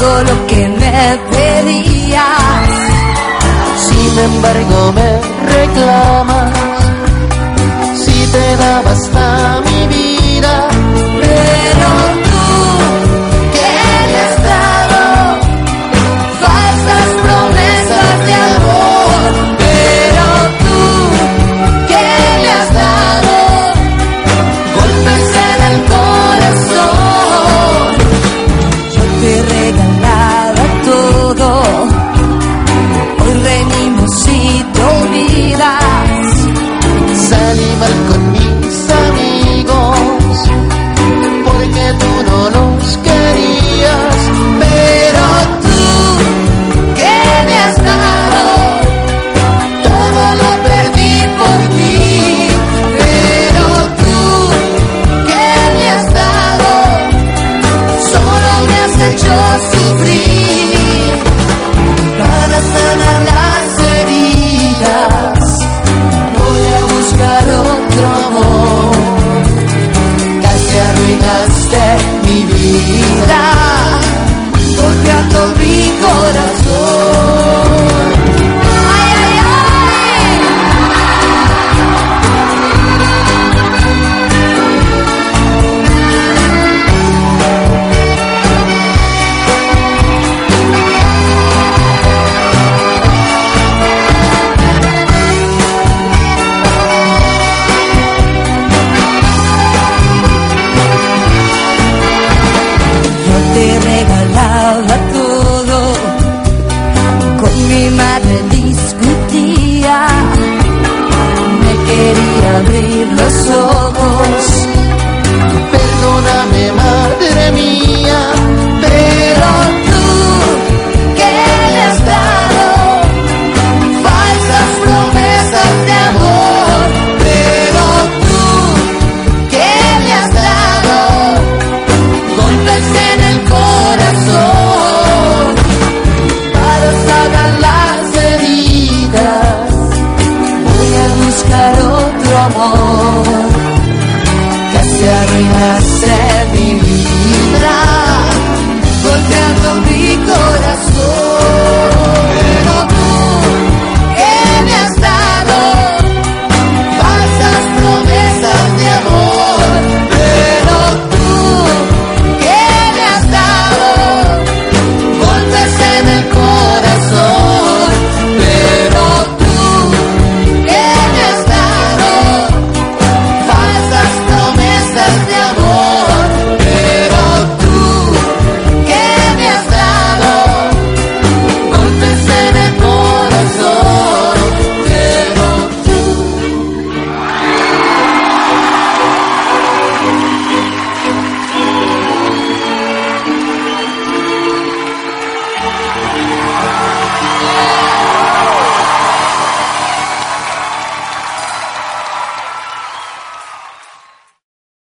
todo lo que me pedías. Sin embargo, me reclamas. Joy. Arruinaste mi vida, golpeando mi corazón.